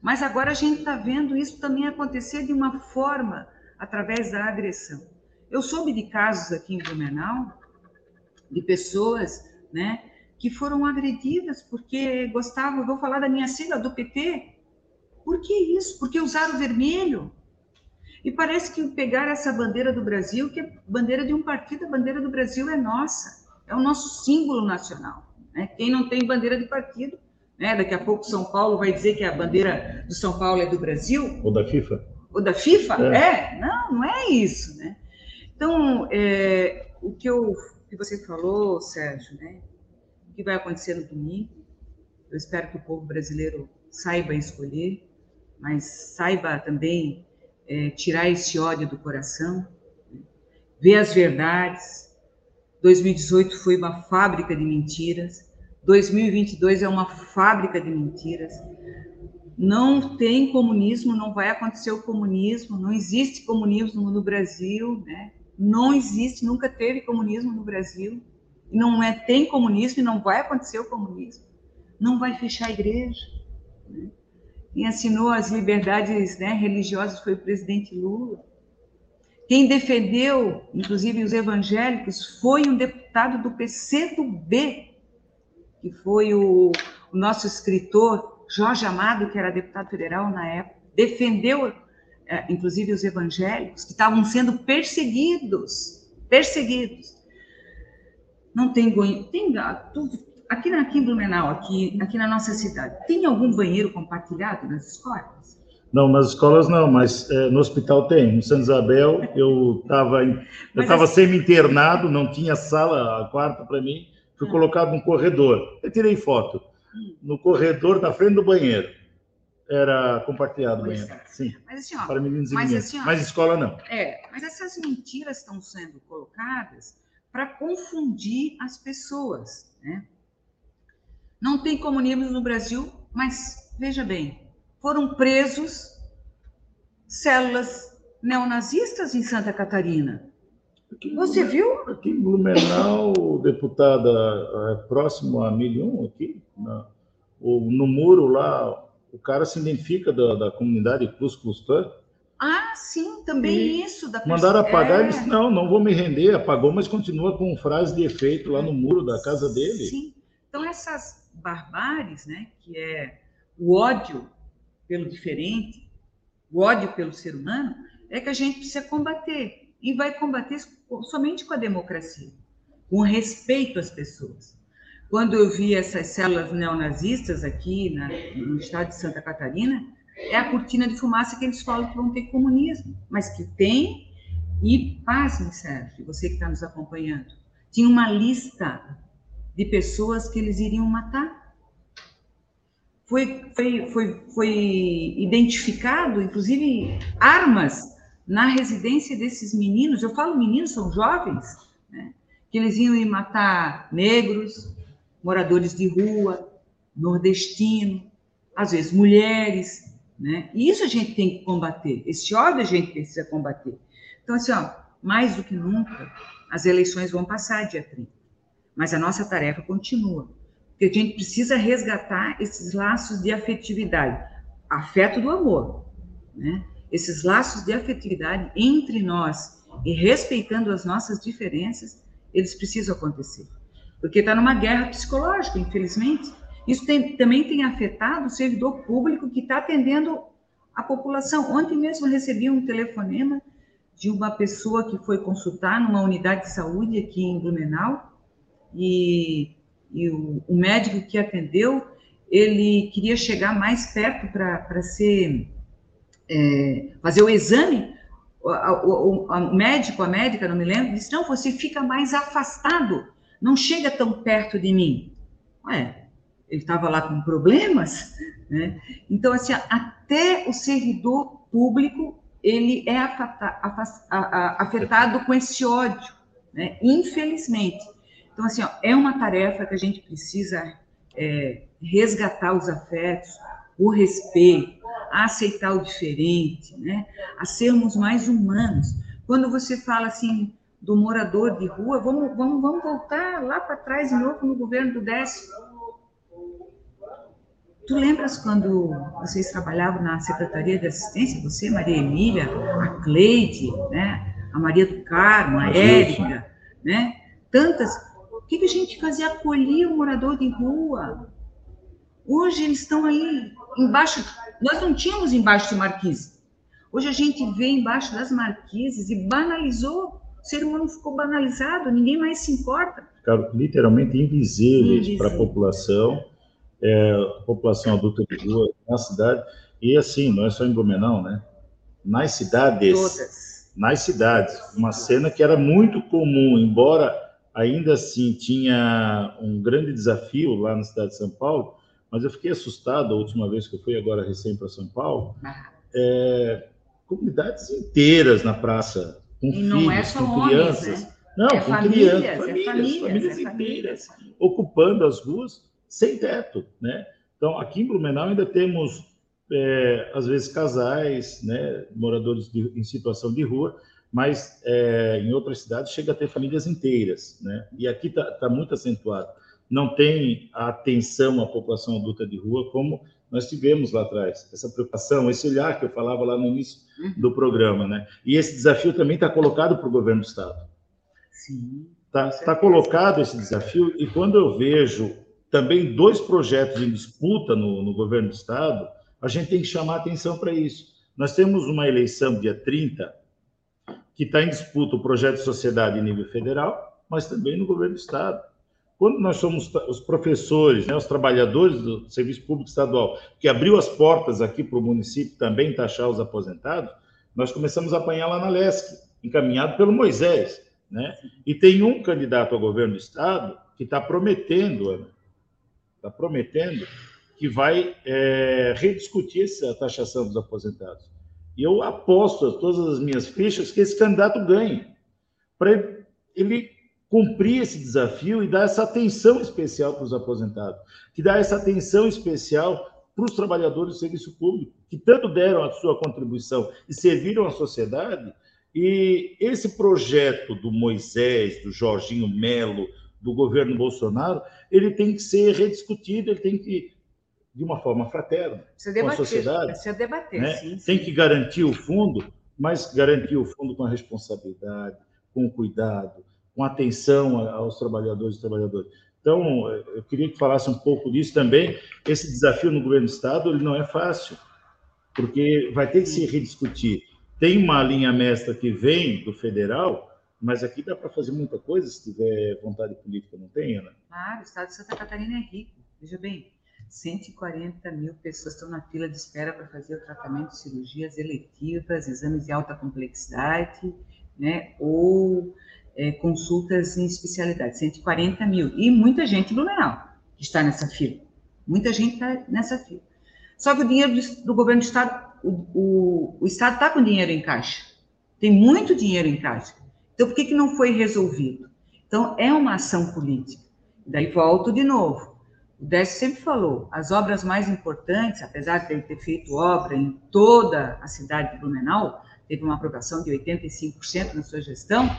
Mas agora a gente está vendo isso também acontecer de uma forma através da agressão. Eu soube de casos aqui em Blumenau de pessoas, né, que foram agredidas porque gostavam, vou falar da minha sigla do PT. Por que isso? Porque usaram vermelho. E parece que pegar essa bandeira do Brasil, que é bandeira de um partido, a bandeira do Brasil é nossa, é o nosso símbolo nacional. Né? Quem não tem bandeira de partido, né? daqui a pouco São Paulo vai dizer que a bandeira do São Paulo é do Brasil. Ou da FIFA. Ou da FIFA? É, é. não, não é isso. Né? Então, é, o que, eu, que você falou, Sérgio, né? o que vai acontecer no domingo, eu espero que o povo brasileiro saiba escolher, mas saiba também é, tirar esse ódio do coração, né? ver as verdades. 2018 foi uma fábrica de mentiras, 2022 é uma fábrica de mentiras. Não tem comunismo, não vai acontecer o comunismo, não existe comunismo no Brasil, né? Não existe, nunca teve comunismo no Brasil. Não é tem comunismo e não vai acontecer o comunismo. Não vai fechar a igreja. Né? Quem assinou as liberdades né, religiosas foi o presidente Lula. Quem defendeu, inclusive os evangélicos, foi um deputado do PCdoB, que foi o, o nosso escritor Jorge Amado, que era deputado federal na época, defendeu, é, inclusive, os evangélicos que estavam sendo perseguidos, perseguidos. Não tem, tem Aqui, na, aqui em Blumenau, aqui, aqui na nossa cidade, tem algum banheiro compartilhado nas escolas? Não, nas escolas não, mas é, no hospital tem. No São Isabel, eu estava eu assim... semi-internado, não tinha sala, quarto para mim, fui hum. colocado no corredor. Eu tirei foto. Hum. No corredor da frente do banheiro. Era compartilhado o banheiro. É. Sim. Mas assim, ó, para meninos e mas, meninas. Assim, ó, mas escola não. É, mas essas mentiras estão sendo colocadas para confundir as pessoas, né? Não tem comunismo no Brasil, mas veja bem, foram presos células neonazistas em Santa Catarina. Você viu? Aqui em Blumenau, deputada, é próximo a Milhão, aqui, na, o, no muro lá, o cara se identifica da, da comunidade Plus Klan. Ah, sim, também e isso da Mandaram apagar, é... ele disse, não, não vou me render, apagou, mas continua com frase de efeito lá no muro da casa dele. Sim, então essas barbáries, né, que é o ódio pelo diferente, o ódio pelo ser humano, é que a gente precisa combater. E vai combater somente com a democracia, com respeito às pessoas. Quando eu vi essas células neonazistas aqui na, no estado de Santa Catarina, é a cortina de fumaça que eles falam que vão ter comunismo, mas que tem, e pasme, Sérgio, você que está nos acompanhando, tinha uma lista de pessoas que eles iriam matar. Foi, foi, foi, foi identificado, inclusive, armas na residência desses meninos. Eu falo meninos, são jovens, né? que eles iam matar negros, moradores de rua, nordestino, às vezes mulheres, né? E isso a gente tem que combater, esse ódio a gente precisa combater. Então, assim, ó, mais do que nunca, as eleições vão passar dia 30, mas a nossa tarefa continua, porque a gente precisa resgatar esses laços de afetividade, afeto do amor, né? Esses laços de afetividade entre nós e respeitando as nossas diferenças, eles precisam acontecer. Porque está numa guerra psicológica, infelizmente. Isso tem, também tem afetado o servidor público que está atendendo a população. Ontem mesmo recebi um telefonema de uma pessoa que foi consultar numa unidade de saúde aqui em Blumenau e, e o, o, médico que atendeu ele queria chegar mais perto para ser é, fazer o exame. O, o, o, médico, a médica, não me lembro, disse: não, você fica mais afastado, não chega tão perto de mim. Ué, ele estava lá com problemas, né? Então, assim, até o servidor público, ele é afetado com esse ódio, né? Infelizmente. Então, assim, ó, é uma tarefa que a gente precisa é, resgatar os afetos, o respeito, a aceitar o diferente, né? A sermos mais humanos. Quando você fala assim do morador de rua, vamos, vamos, vamos voltar lá para trás de novo no governo do Décio Tu lembras quando vocês trabalhavam na Secretaria de Assistência, você, Maria Emília, a Cleide, né? a Maria do Carmo, a Érica, né? tantas. O que, que a gente fazia? Acolher o morador de rua. Hoje eles estão aí embaixo. Nós não tínhamos embaixo de marquise. Hoje a gente vê embaixo das marquises e banalizou. O ser humano ficou banalizado, ninguém mais se importa. Ficaram literalmente invisíveis para a população é, a população adulta de rua na cidade. E assim, não é só em Blumenau, né? Nas cidades, Todas. nas cidades, uma cena que era muito comum, embora ainda assim tinha um grande desafio lá na cidade de São Paulo, mas eu fiquei assustado a última vez que eu fui agora recém para São Paulo. É, comunidades inteiras na praça, com e filhos, é com homens, crianças. Né? Não, é com famílias, crianças, famílias, é famílias, famílias é inteiras, famílias. ocupando as ruas sem teto, né? Então, aqui em Blumenau ainda temos, é, às vezes, casais, né, moradores de, em situação de rua, mas é, em outras cidades chega a ter famílias inteiras, né? E aqui está tá muito acentuado. Não tem a atenção à população adulta de rua como nós tivemos lá atrás. Essa preocupação, esse olhar que eu falava lá no início do programa, né? E esse desafio também está colocado para o governo do Estado. Sim. Está tá colocado esse desafio, e quando eu vejo também dois projetos em disputa no, no governo do Estado, a gente tem que chamar atenção para isso. Nós temos uma eleição dia 30, que está em disputa o projeto de sociedade em nível federal, mas também no governo do Estado. Quando nós somos os professores, né, os trabalhadores do Serviço Público Estadual, que abriu as portas aqui para o município também taxar os aposentados, nós começamos a apanhar lá na LESC, encaminhado pelo Moisés. Né? E tem um candidato ao governo do Estado que está prometendo, está prometendo que vai é, rediscutir essa taxação dos aposentados. E eu aposto todas as minhas fichas que esse candidato ganhe, para ele cumprir esse desafio e dar essa atenção especial para os aposentados, que dá essa atenção especial para os trabalhadores do serviço público, que tanto deram a sua contribuição e serviram à sociedade. E esse projeto do Moisés, do Jorginho Melo, do governo Bolsonaro, ele tem que ser rediscutido, ele tem que de uma forma fraterna debater, com a sociedade. Precisa debater, né? sim, sim. Tem que garantir o fundo, mas garantir o fundo com a responsabilidade, com cuidado, com atenção aos trabalhadores e trabalhadoras. Então, eu queria que falasse um pouco disso também. Esse desafio no governo do Estado ele não é fácil, porque vai ter que se rediscutir. Tem uma linha mestra que vem do federal, mas aqui dá para fazer muita coisa se tiver vontade política, não tem, Ana? Claro, o Estado de Santa Catarina é rico. Veja bem, 140 mil pessoas estão na fila de espera para fazer o tratamento de cirurgias eletivas, exames de alta complexidade, né, ou é, consultas em especialidade, 140 mil. E muita gente Blumenau que está nessa fila. Muita gente está nessa fila. Só que o dinheiro do, governo do Estado, o, o, o Estado está com dinheiro em caixa. Tem muito dinheiro em caixa. Então, por que, que não foi resolvido? Então, é uma ação política. Daí volto de novo. O Décio sempre falou, as obras mais importantes, apesar de ele ter feito obra em toda a cidade de Blumenau, teve uma aprovação de 85% na sua gestão,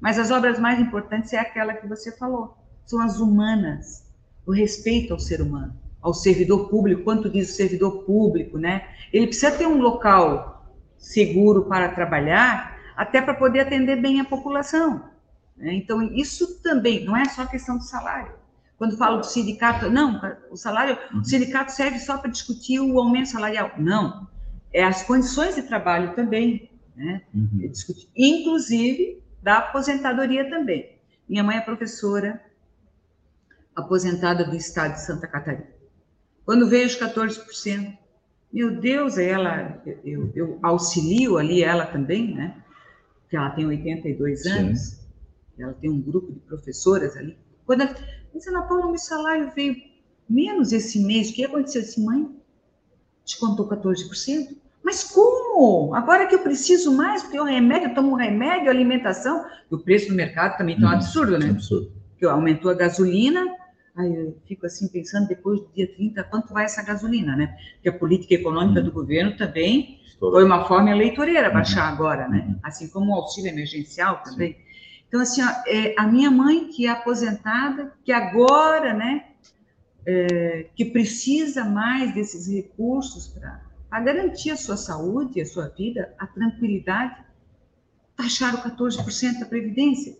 mas as obras mais importantes é aquela que você falou, são as humanas, o respeito ao ser humano, ao servidor público, quanto diz o servidor público, né? Ele precisa ter um local seguro para trabalhar, até para poder atender bem a população. Né? Então, isso também não é só questão de salário. Quando falo do sindicato, não, o salário, o uhum. sindicato serve só para discutir o aumento salarial. Não, é as condições de trabalho também, né? Uhum. É inclusive da aposentadoria também. Minha mãe é professora aposentada do estado de Santa Catarina. Quando veio os 14%, meu Deus, ela, eu, eu auxilio ali ela também, né? Que ela tem 82 anos, Sim. ela tem um grupo de professoras ali. Quando ela disse, Ana Paula, meu salário veio menos esse mês, o que aconteceu? Disse, mãe, descontou 14%? Mas como? Agora que eu preciso mais, porque o remédio, eu tomo um remédio, alimentação, o preço no mercado também está um uhum. absurdo, né? Absurdo. Porque aumentou a gasolina, aí eu fico assim pensando, depois do dia 30, quanto vai essa gasolina, né? Porque a política econômica uhum. do governo também foi uma forma eleitoreira uhum. baixar agora, né? Assim como o auxílio emergencial também. Sim. Então, assim, ó, é, a minha mãe, que é aposentada, que agora, né, é, que precisa mais desses recursos para garantir a sua saúde, a sua vida, a tranquilidade, taxaram 14% da Previdência.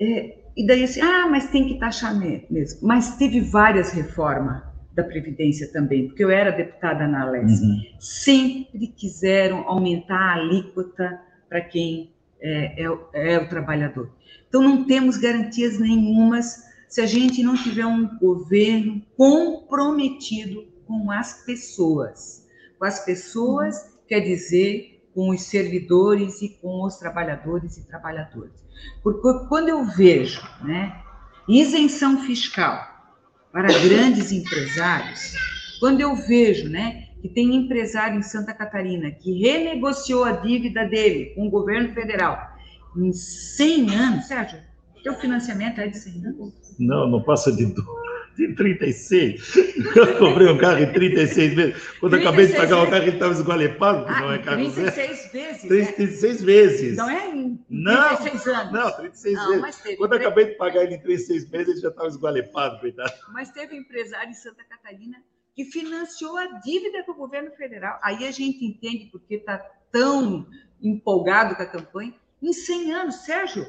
É, e daí assim, ah, mas tem que taxar mesmo. Mas teve várias reformas da Previdência também, porque eu era deputada na Alesp. Uhum. Sempre quiseram aumentar a alíquota para quem é, é, é, o trabalhador. Então, não temos garantias nenhumas se a gente não tiver um governo comprometido com as pessoas com as pessoas, quer dizer, com os servidores e com os trabalhadores e trabalhadoras. Porque quando eu vejo né, isenção fiscal para grandes empresários, quando eu vejo né, que tem empresário em Santa Catarina que renegociou a dívida dele com o governo federal em 100 anos, Sérgio, teu financiamento é de 100 anos? Não, não passa de de 36. Eu comprei um carro em 36 vezes. Quando acabei de pagar o carro, ele estava esgualepado, ah, não é carro 36 zero. vezes. 36 né? vezes. Não é em 36 não, anos. Não, 36 não, vezes. Teve, Quando acabei de pagar ele em 36 meses, ele já estava esgualepado, coitado. Mas teve empresário em Santa Catarina que financiou a dívida do governo federal. Aí a gente entende porque está tão empolgado com a campanha. Em 100 anos, Sérgio,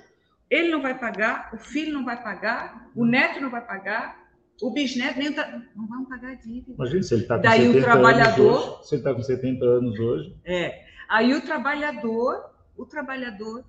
ele não vai pagar, o filho não vai pagar, o neto não vai pagar, o bisneto nem tá, não vão pagar a dívida. Imagina se ele está com Daí 70 o trabalhador, anos hoje, se ele está com 70 anos hoje. É. Aí o trabalhador, o trabalhador,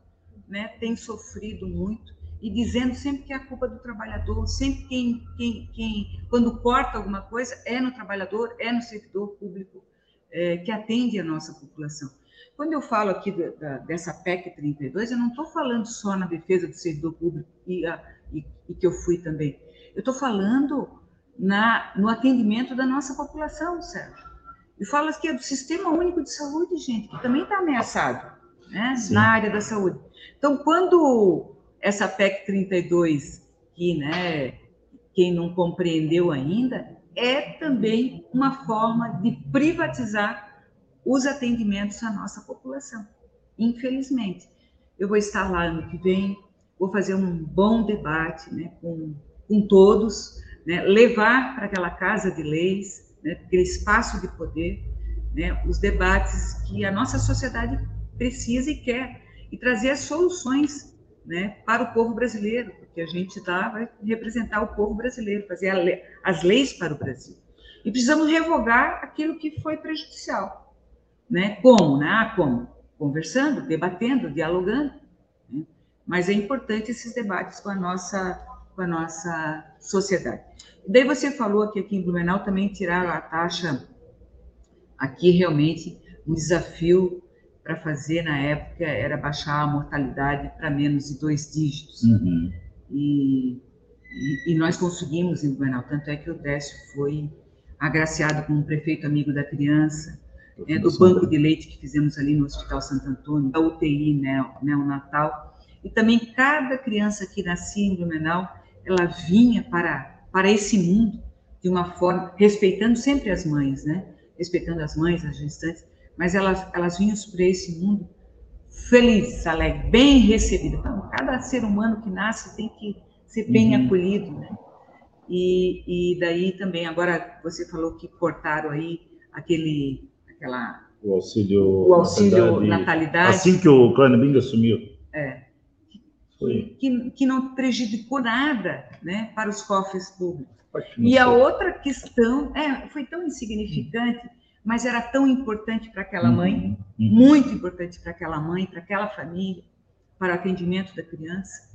né, tem sofrido muito e dizendo sempre que é a culpa do trabalhador, sempre quem, quem, quem quando corta alguma coisa é no trabalhador, é no servidor público é, que atende a nossa população. Quando eu falo aqui da, da, dessa PEC 32, eu não estou falando só na defesa do servidor público e, a, e, e que eu fui também. Eu estou falando na, no atendimento da nossa população, Sérgio. E falo aqui do Sistema Único de Saúde, gente, que também está ameaçado né, na área da saúde. Então, quando essa PEC 32, que né, quem não compreendeu ainda, é também uma forma de privatizar os atendimentos à nossa população. Infelizmente. Eu vou estar lá ano que vem, vou fazer um bom debate né, com com todos, né? levar para aquela casa de leis né, aquele espaço de poder, né, os debates que a nossa sociedade precisa e quer, e trazer as soluções né, para o povo brasileiro, porque a gente tá, vai representar o povo brasileiro, fazer le as leis para o Brasil. E precisamos revogar aquilo que foi prejudicial. Né? Como? Né? Ah, como? Conversando, debatendo, dialogando. Né? Mas é importante esses debates com a nossa, com a nossa sociedade. E daí você falou que aqui em Blumenau também tiraram a taxa, aqui realmente um desafio para fazer na época era baixar a mortalidade para menos de dois dígitos. Uhum. E, e, e, nós conseguimos em Blumenau, tanto é que o Décio foi agraciado como um prefeito amigo da criança, né, do banco de leite que fizemos ali no Hospital Santo Antônio, da UTI neonatal, e também cada criança que nascia em Blumenau, ela vinha para, para esse mundo de uma forma, respeitando sempre as mães, né? Respeitando as mães, as gestantes, mas elas, elas vinham para esse mundo felizes, alegres, bem recebidas. Então, cada ser humano que nasce tem que ser bem uhum. acolhido, né? E, e daí também, agora você falou que cortaram aí aquele, aquela... O auxílio, o auxílio natalidade. Assim que o Clanabing assumiu. É. Foi. Que, que não prejudicou nada né, para os cofres públicos. E a outra questão, é, foi tão insignificante, mas era tão importante para aquela uhum. mãe, uhum. muito importante para aquela mãe, para aquela família, para o atendimento da criança.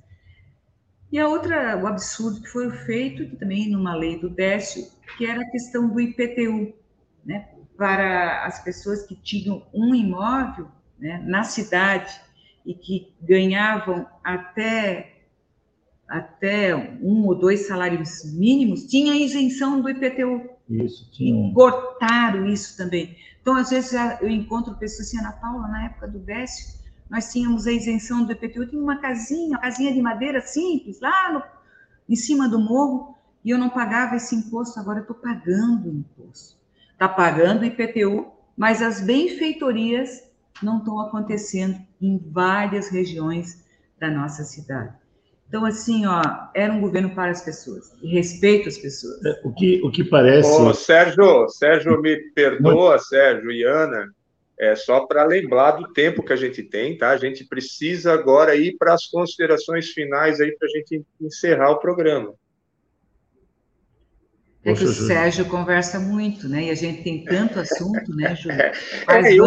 E a outra, o absurdo que foi feito, que também numa lei do Décio, que era a questão do IPTU, né, para as pessoas que tinham um imóvel né, na cidade e que ganhavam até até um ou dois salários mínimos, tinha isenção do IPTU. Isso, tinha. Cortaram isso também. Então, às vezes, eu encontro pessoas assim, Ana Paula, na época do Décio, nós tínhamos a isenção do IPTU, tinha uma casinha, uma casinha de madeira simples, lá no, em cima do morro, e eu não pagava esse imposto, agora eu estou pagando o imposto. Está pagando o IPTU, mas as benfeitorias não estão acontecendo em várias regiões da nossa cidade. Então, assim, ó, era um governo para as pessoas, e respeito às pessoas. É, o, que, o que parece. Ô, Sérgio, Sérgio, me perdoa, Muito... Sérgio e Ana, é só para lembrar do tempo que a gente tem, tá? A gente precisa agora ir para as considerações finais aí para a gente encerrar o programa. É que o Sérgio conversa muito, né? E a gente tem tanto assunto, né, Júlio? (laughs) É, Mas é, eu,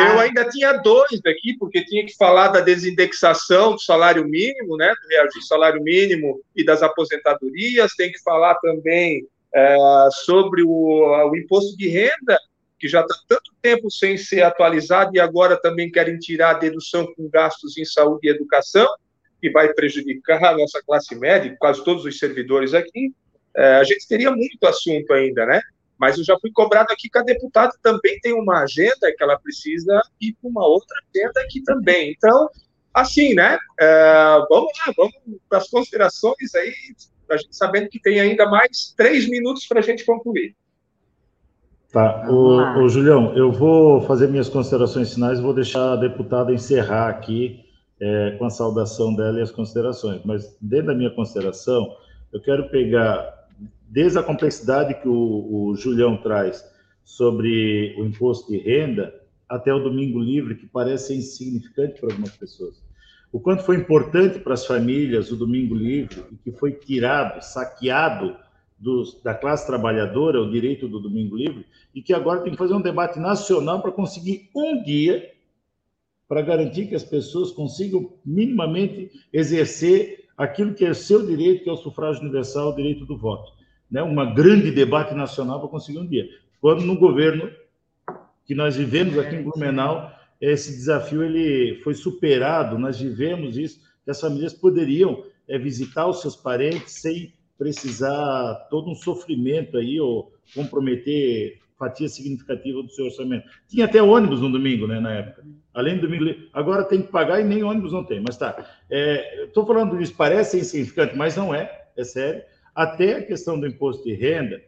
eu ainda tinha dois aqui, porque tinha que falar da desindexação do salário mínimo, né, do reajuste do salário mínimo e das aposentadorias, tem que falar também é, sobre o, o imposto de renda, que já está tanto tempo sem ser atualizado e agora também querem tirar a dedução com gastos em saúde e educação, que vai prejudicar a nossa classe média, quase todos os servidores aqui. É, a gente teria muito assunto ainda, né? Mas eu já fui cobrado aqui que a deputada também tem uma agenda que ela precisa ir para uma outra agenda aqui também. Então, assim, né? É, vamos lá, vamos para as considerações aí, a gente sabendo que tem ainda mais três minutos para a gente concluir. Tá, o, o, Julião, eu vou fazer minhas considerações finais e vou deixar a deputada encerrar aqui é, com a saudação dela e as considerações. Mas dentro da minha consideração, eu quero pegar desde a complexidade que o, o Julião traz sobre o imposto de renda até o domingo livre, que parece insignificante para algumas pessoas. O quanto foi importante para as famílias o domingo livre e que foi tirado, saqueado dos, da classe trabalhadora o direito do domingo livre e que agora tem que fazer um debate nacional para conseguir um dia para garantir que as pessoas consigam minimamente exercer aquilo que é seu direito, que é o sufrágio universal, o direito do voto né, uma grande debate nacional para conseguir um dia. Quando no governo que nós vivemos aqui em Blumenau, esse desafio ele foi superado, nós vivemos isso, que as famílias poderiam é, visitar os seus parentes sem precisar todo um sofrimento aí ou comprometer fatia significativa do seu orçamento. Tinha até ônibus no domingo, né, na época. Além do domingo, agora tem que pagar e nem ônibus não tem. Mas tá, estou é, falando disso, parece insignificante, mas não é, é sério até a questão do imposto de renda,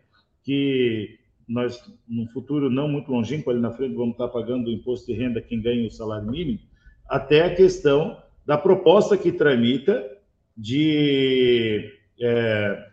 que nós, no futuro não muito longínquo, ali na frente, vamos estar pagando o imposto de renda quem ganha o salário mínimo, até a questão da proposta que tramita de é,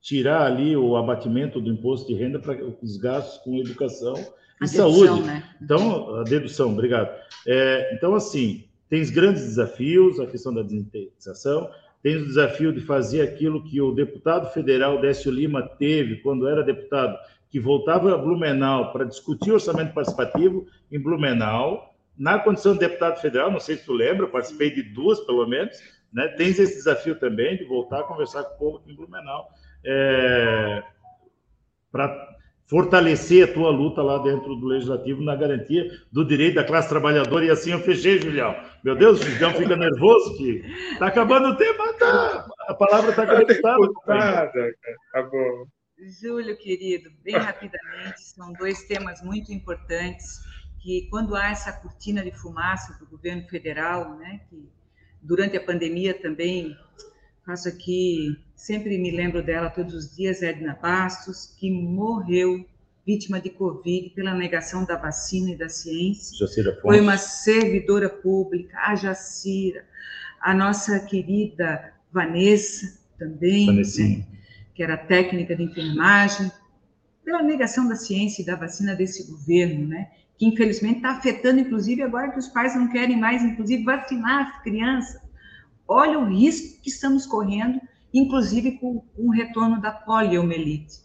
tirar ali o abatimento do imposto de renda para os gastos com educação e a saúde. Dedução, né? Então, a dedução, obrigado. É, então, assim, tem grandes desafios, a questão da desindexação, tem o desafio de fazer aquilo que o deputado federal Décio Lima teve quando era deputado, que voltava a Blumenau para discutir orçamento participativo em Blumenau, na condição de deputado federal, não sei se tu lembra, participei de duas, pelo menos, né? Tens esse desafio também de voltar a conversar com o povo aqui em Blumenau, é, para fortalecer a tua luta lá dentro do Legislativo na garantia do direito da classe trabalhadora. E assim eu fechei, Julião. Meu Deus, o Julião fica nervoso que está acabando o tempo, tá, a palavra está acreditada. Tá bom. Júlio, querido, bem rapidamente, são dois temas muito importantes que quando há essa cortina de fumaça do governo federal, né, que durante a pandemia também faço aqui, sempre me lembro dela todos os dias, Edna Bastos, que morreu vítima de Covid pela negação da vacina e da ciência. Jacira Foi uma servidora pública, a Jacira, a nossa querida Vanessa também, né, que era técnica de enfermagem, pela negação da ciência e da vacina desse governo, né? que infelizmente está afetando, inclusive, agora que os pais não querem mais, inclusive, vacinar as crianças. Olha o risco que estamos correndo, inclusive com, o retorno da poliomielite.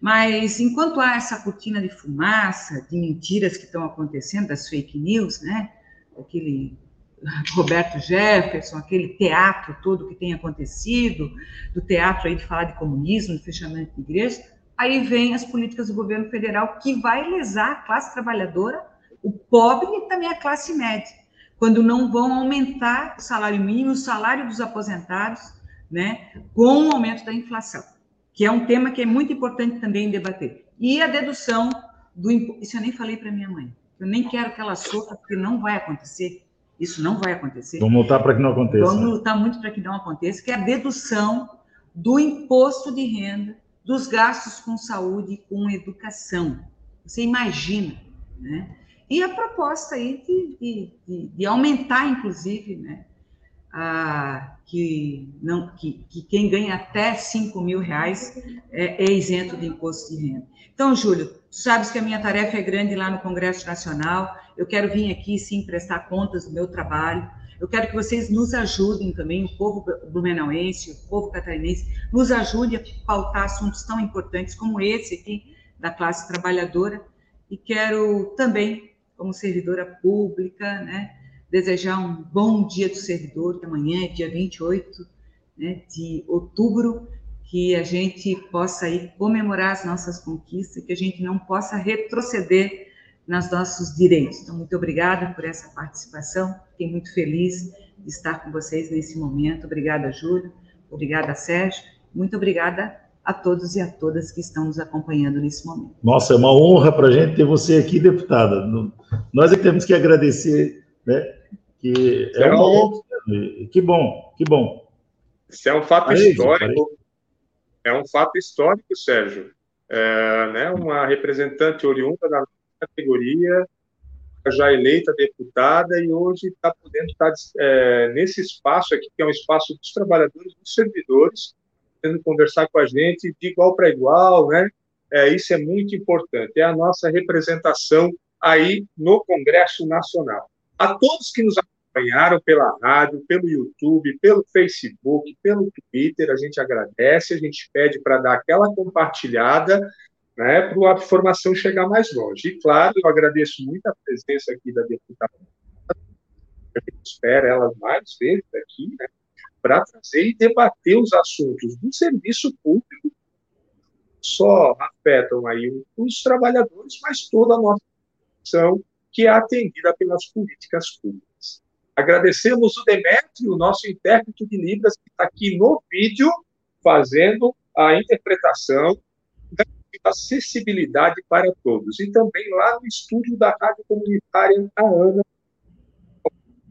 Mas enquanto há essa cortina de fumaça, de mentiras que estão acontecendo, das fake news, né? Aquele (laughs) Roberto Jefferson, aquele teatro todo que tem acontecido, do teatro aí de falar de comunismo, de fechamento de igreja, Aí vem as políticas do governo federal que vai lesar a classe trabalhadora, o pobre e também a classe média, quando não vão aumentar o salário mínimo, o salário dos aposentados, né, com o aumento da inflação, que é um tema que é muito importante também debater. E a dedução do imposto, isso eu nem falei para minha mãe, eu nem quero que ela sofra, porque não vai acontecer, isso não vai acontecer. Vamos lutar para que não aconteça. Vamos lutar muito para que não aconteça, que é a dedução do imposto de renda dos gastos com saúde e com educação. Você imagina, né? E a proposta aí de, de, de, de aumentar, inclusive, né? Que, não, que, que quem ganha até 5 mil reais é, é, isento de imposto de renda. Então, Júlio, tu sabes que a minha tarefa é grande lá no Congresso Nacional, eu quero vir aqui, sim, prestar contas do meu trabalho, eu quero que vocês nos ajudem também, o povo blumenauense, o povo catarinense, nos ajude a pautar assuntos tão importantes como esse aqui, da classe trabalhadora. E quero também, como servidora pública, né, desejar um bom dia do servidor, que amanhã é dia 28 né, de outubro, que a gente possa aí comemorar as nossas conquistas, que a gente não possa retroceder nos nossos direitos. Então, muito obrigada por essa participação. Fiquei muito feliz de estar com vocês nesse momento. Obrigada, Júlio. Obrigada, Sérgio. Muito obrigada a todos e a todas que estão nos acompanhando nesse momento. Nossa, é uma honra para a gente ter você aqui, deputada. Nós é que temos que agradecer, né? Que é, é honra. Que bom, que bom. Isso é um fato histórico. É um fato histórico, Sérgio. É, né, uma representante oriunda da categoria, já eleita deputada e hoje está podendo estar é, nesse espaço aqui, que é um espaço dos trabalhadores, dos servidores, podendo conversar com a gente de igual para igual, né? É, isso é muito importante, é a nossa representação aí no Congresso Nacional. A todos que nos acompanharam pela rádio, pelo YouTube, pelo Facebook, pelo Twitter, a gente agradece, a gente pede para dar aquela compartilhada né, para a formação chegar mais longe. E, claro, eu agradeço muito a presença aqui da deputada, a gente espera ela mais vezes aqui, né, para trazer e debater os assuntos do serviço público, só afetam aí os trabalhadores, mas toda a nossa população que é atendida pelas políticas públicas. Agradecemos o Demetrio, nosso intérprete de Libras, que está aqui no vídeo, fazendo a interpretação acessibilidade para todos. E também lá no estúdio da Rádio Comunitária, a Ana,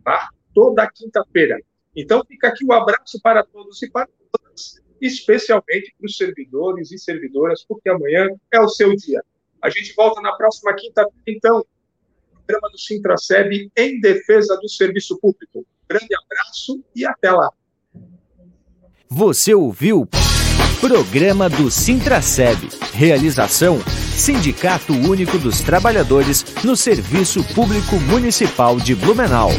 tá? toda quinta-feira. Então, fica aqui o um abraço para todos e para todas, especialmente para os servidores e servidoras, porque amanhã é o seu dia. A gente volta na próxima quinta-feira, então, programa do Sintraceb em defesa do serviço público. Grande abraço e até lá. Você ouviu Programa do Sintraceb. Realização Sindicato Único dos Trabalhadores no Serviço Público Municipal de Blumenau.